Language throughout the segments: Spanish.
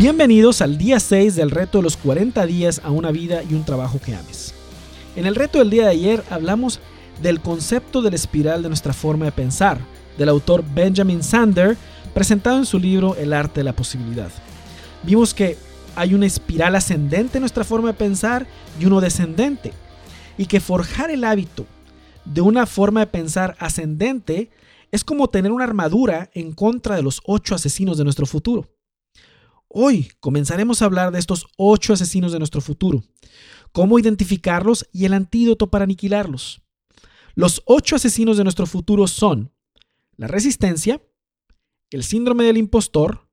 Bienvenidos al día 6 del reto de los 40 días a una vida y un trabajo que ames. En el reto del día de ayer hablamos del concepto de la espiral de nuestra forma de pensar, del autor Benjamin Sander, presentado en su libro El arte de la posibilidad. Vimos que hay una espiral ascendente en nuestra forma de pensar y uno descendente, y que forjar el hábito de una forma de pensar ascendente es como tener una armadura en contra de los ocho asesinos de nuestro futuro. Hoy comenzaremos a hablar de estos ocho asesinos de nuestro futuro, cómo identificarlos y el antídoto para aniquilarlos. Los ocho asesinos de nuestro futuro son la resistencia, el síndrome del impostor,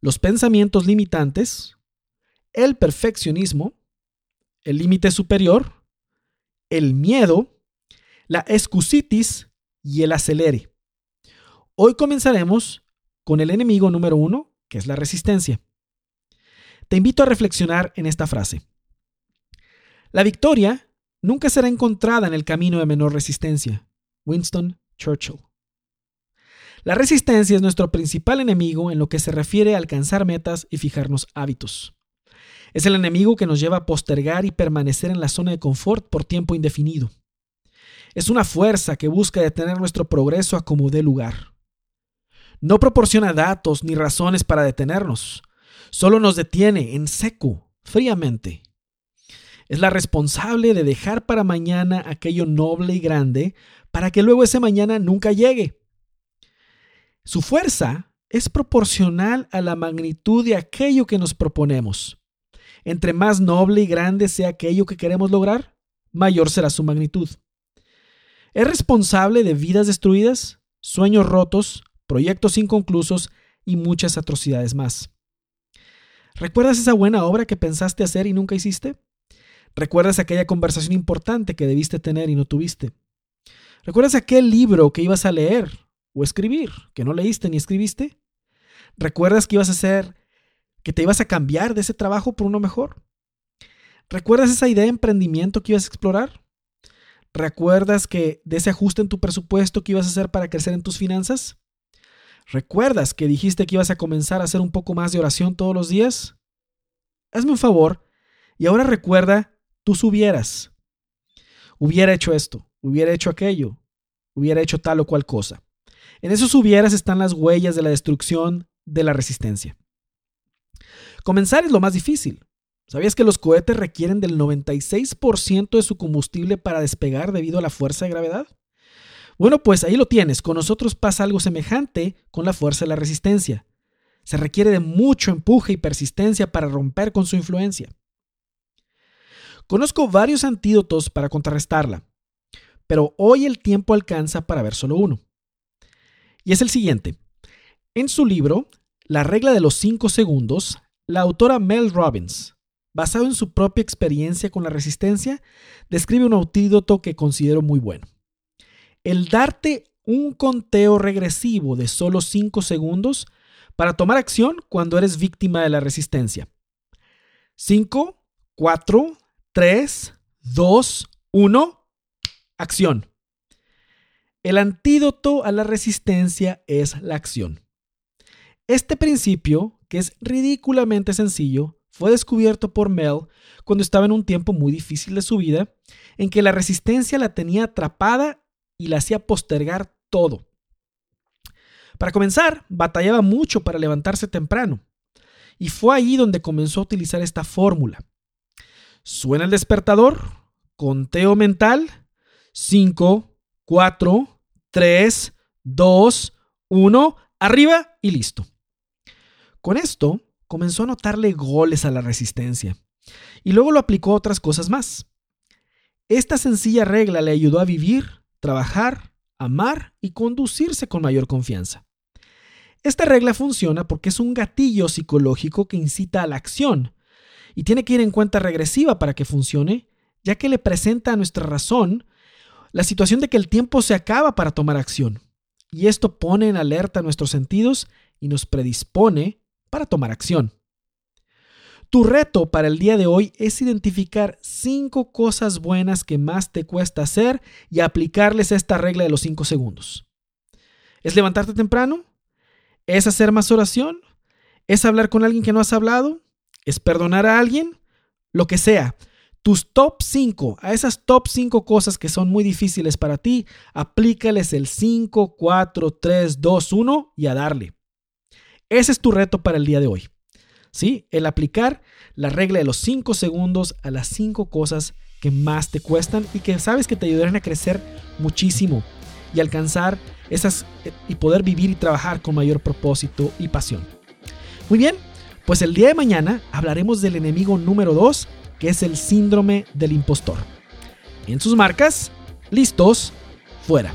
los pensamientos limitantes, el perfeccionismo, el límite superior, el miedo, la excusitis y el acelere. Hoy comenzaremos con el enemigo número uno, que es la resistencia. Te invito a reflexionar en esta frase. La victoria nunca será encontrada en el camino de menor resistencia. Winston Churchill. La resistencia es nuestro principal enemigo en lo que se refiere a alcanzar metas y fijarnos hábitos. Es el enemigo que nos lleva a postergar y permanecer en la zona de confort por tiempo indefinido. Es una fuerza que busca detener nuestro progreso a como dé lugar. No proporciona datos ni razones para detenernos. Solo nos detiene en seco, fríamente. Es la responsable de dejar para mañana aquello noble y grande para que luego ese mañana nunca llegue. Su fuerza es proporcional a la magnitud de aquello que nos proponemos. Entre más noble y grande sea aquello que queremos lograr, mayor será su magnitud. Es responsable de vidas destruidas, sueños rotos, proyectos inconclusos y muchas atrocidades más. ¿Recuerdas esa buena obra que pensaste hacer y nunca hiciste? ¿Recuerdas aquella conversación importante que debiste tener y no tuviste? ¿Recuerdas aquel libro que ibas a leer o escribir que no leíste ni escribiste? ¿Recuerdas que ibas a hacer, que te ibas a cambiar de ese trabajo por uno mejor? ¿Recuerdas esa idea de emprendimiento que ibas a explorar? ¿Recuerdas que de ese ajuste en tu presupuesto que ibas a hacer para crecer en tus finanzas? ¿Recuerdas que dijiste que ibas a comenzar a hacer un poco más de oración todos los días? Hazme un favor y ahora recuerda tus hubieras. Hubiera hecho esto, hubiera hecho aquello, hubiera hecho tal o cual cosa. En esos hubieras están las huellas de la destrucción de la resistencia. Comenzar es lo más difícil. ¿Sabías que los cohetes requieren del 96% de su combustible para despegar debido a la fuerza de gravedad? Bueno, pues ahí lo tienes. Con nosotros pasa algo semejante con la fuerza de la resistencia. Se requiere de mucho empuje y persistencia para romper con su influencia. Conozco varios antídotos para contrarrestarla, pero hoy el tiempo alcanza para ver solo uno. Y es el siguiente. En su libro, La regla de los 5 segundos, la autora Mel Robbins, basado en su propia experiencia con la resistencia, describe un antídoto que considero muy bueno el darte un conteo regresivo de solo 5 segundos para tomar acción cuando eres víctima de la resistencia. 5, 4, 3, 2, 1, acción. El antídoto a la resistencia es la acción. Este principio, que es ridículamente sencillo, fue descubierto por Mel cuando estaba en un tiempo muy difícil de su vida, en que la resistencia la tenía atrapada y la hacía postergar todo. Para comenzar, batallaba mucho para levantarse temprano. Y fue ahí donde comenzó a utilizar esta fórmula. Suena el despertador, conteo mental, 5, 4, 3, 2, 1, arriba y listo. Con esto comenzó a notarle goles a la resistencia y luego lo aplicó a otras cosas más. Esta sencilla regla le ayudó a vivir trabajar, amar y conducirse con mayor confianza. Esta regla funciona porque es un gatillo psicológico que incita a la acción y tiene que ir en cuenta regresiva para que funcione, ya que le presenta a nuestra razón la situación de que el tiempo se acaba para tomar acción. Y esto pone en alerta nuestros sentidos y nos predispone para tomar acción. Tu reto para el día de hoy es identificar cinco cosas buenas que más te cuesta hacer y aplicarles esta regla de los cinco segundos. ¿Es levantarte temprano? ¿Es hacer más oración? ¿Es hablar con alguien que no has hablado? ¿Es perdonar a alguien? Lo que sea. Tus top 5, a esas top 5 cosas que son muy difíciles para ti, aplícales el 5, 4, 3, 2, 1 y a darle. Ese es tu reto para el día de hoy. ¿Sí? El aplicar la regla de los 5 segundos a las 5 cosas que más te cuestan y que sabes que te ayudarán a crecer muchísimo y alcanzar esas y poder vivir y trabajar con mayor propósito y pasión. Muy bien, pues el día de mañana hablaremos del enemigo número 2, que es el síndrome del impostor. En sus marcas, listos, fuera.